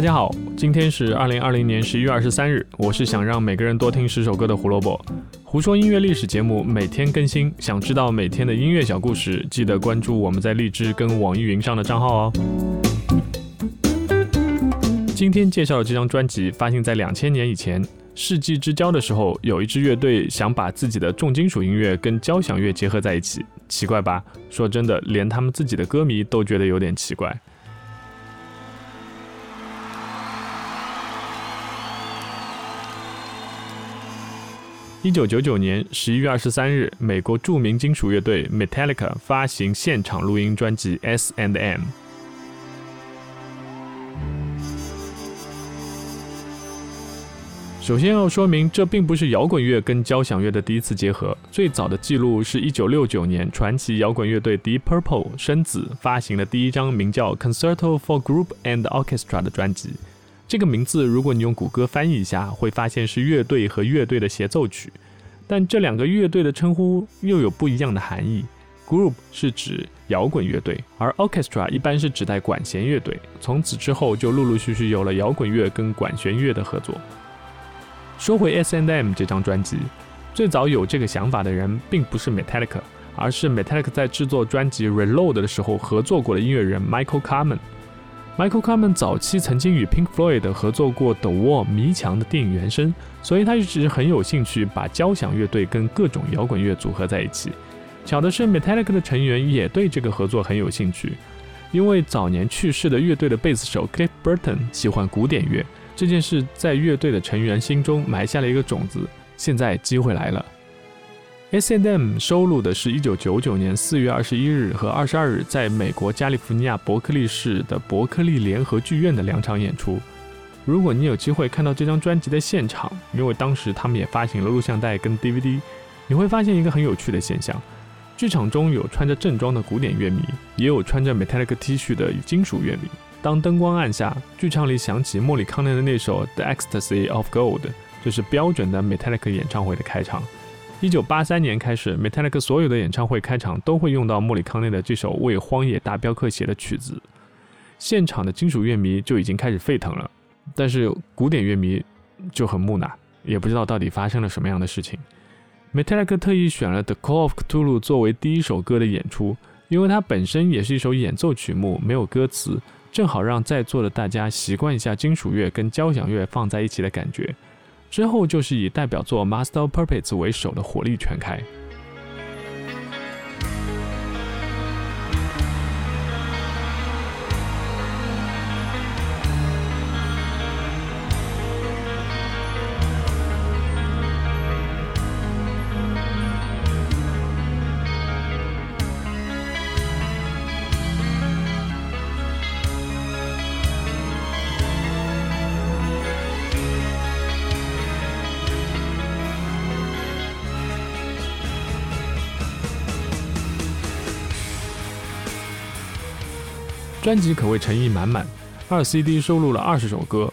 大家好，今天是二零二零年十一月二十三日。我是想让每个人多听十首歌的胡萝卜。胡说音乐历史节目每天更新，想知道每天的音乐小故事，记得关注我们在荔枝跟网易云上的账号哦。今天介绍的这张专辑发行在两千年以前，世纪之交的时候，有一支乐队想把自己的重金属音乐跟交响乐结合在一起，奇怪吧？说真的，连他们自己的歌迷都觉得有点奇怪。一九九九年十一月二十三日，美国著名金属乐队 Metallica 发行现场录音专辑《S and M》。首先要说明，这并不是摇滚乐跟交响乐的第一次结合。最早的记录是一九六九年，传奇摇滚乐队 Deep Purple 生子发行了第一张名叫《Concerto for Group and Orchestra》的专辑。这个名字，如果你用谷歌翻译一下，会发现是乐队和乐队的协奏曲。但这两个乐队的称呼又有不一样的含义。Group 是指摇滚乐队，而 Orchestra 一般是指代管弦乐队。从此之后，就陆陆续续有了摇滚乐跟管弦乐的合作。说回 S&M 这张专辑，最早有这个想法的人并不是 Metallica，而是 Metallica 在制作专辑 Reload 的时候合作过的音乐人 Michael Kamen。Michael Kamen 早期曾经与 Pink Floyd 合作过《The Wall》迷墙的电影原声，所以他一直很有兴趣把交响乐队跟各种摇滚乐组合在一起。巧的是，Metallica 的成员也对这个合作很有兴趣，因为早年去世的乐队的贝斯手 Cliff Burton 喜欢古典乐，这件事在乐队的成员心中埋下了一个种子。现在机会来了。S&M 收录的是一九九九年四月二十一日和二十二日在美国加利福尼亚伯克利市的伯克利联合剧院的两场演出。如果你有机会看到这张专辑的现场，因为当时他们也发行了录像带跟 DVD，你会发现一个很有趣的现象：剧场中有穿着正装的古典乐迷，也有穿着 Metallica T 恤的金属乐迷。当灯光暗下，剧场里响起莫里康内的那首《The Ecstasy of Gold》，就是标准的 Metallica 演唱会的开场。一九八三年开始，Metallica 所有的演唱会开场都会用到莫里康内的这首为《荒野大镖客》写的曲子。现场的金属乐迷就已经开始沸腾了，但是古典乐迷就很木讷，也不知道到底发生了什么样的事情。Metallica 特意选了《The Call of Cthulhu》作为第一首歌的演出，因为它本身也是一首演奏曲目，没有歌词，正好让在座的大家习惯一下金属乐跟交响乐放在一起的感觉。之后就是以代表作《Master Purpits》为首的火力全开。专辑可谓诚意满满，二 CD 收录了二十首歌，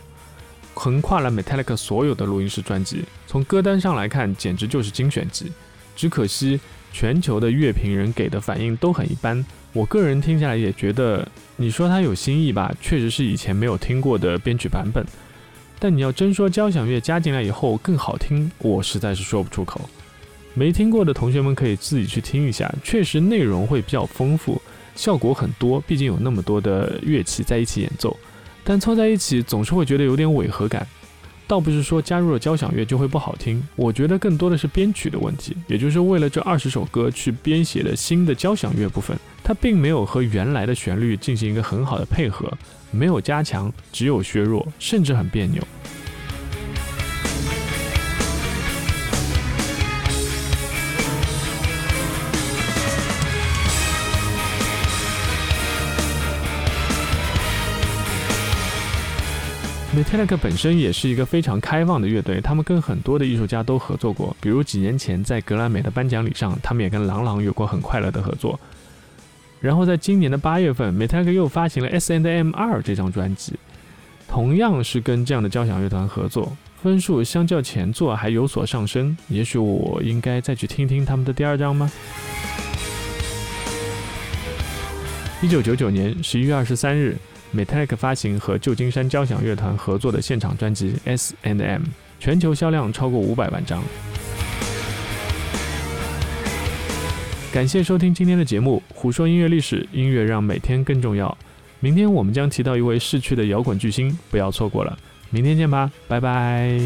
横跨了 Metallica 所有的录音室专辑。从歌单上来看，简直就是精选集。只可惜全球的乐评人给的反应都很一般。我个人听下来也觉得，你说它有新意吧，确实是以前没有听过的编曲版本。但你要真说交响乐加进来以后更好听，我实在是说不出口。没听过的同学们可以自己去听一下，确实内容会比较丰富。效果很多，毕竟有那么多的乐器在一起演奏，但凑在一起总是会觉得有点违和感。倒不是说加入了交响乐就会不好听，我觉得更多的是编曲的问题，也就是为了这二十首歌去编写的新的交响乐部分，它并没有和原来的旋律进行一个很好的配合，没有加强，只有削弱，甚至很别扭。Metallica 本身也是一个非常开放的乐队，他们跟很多的艺术家都合作过，比如几年前在格莱美的颁奖礼上，他们也跟郎朗有过很快乐的合作。然后在今年的八月份 m e t a l l i c 又发行了 S&M 二这张专辑，同样是跟这样的交响乐团合作，分数相较前作还有所上升。也许我应该再去听听他们的第二张吗？一九九九年十一月二十三日。Metallica 发行和旧金山交响乐团合作的现场专辑《S and M》，全球销量超过五百万张。感谢收听今天的节目，胡说音乐历史，音乐让每天更重要。明天我们将提到一位逝去的摇滚巨星，不要错过了。明天见吧，拜拜。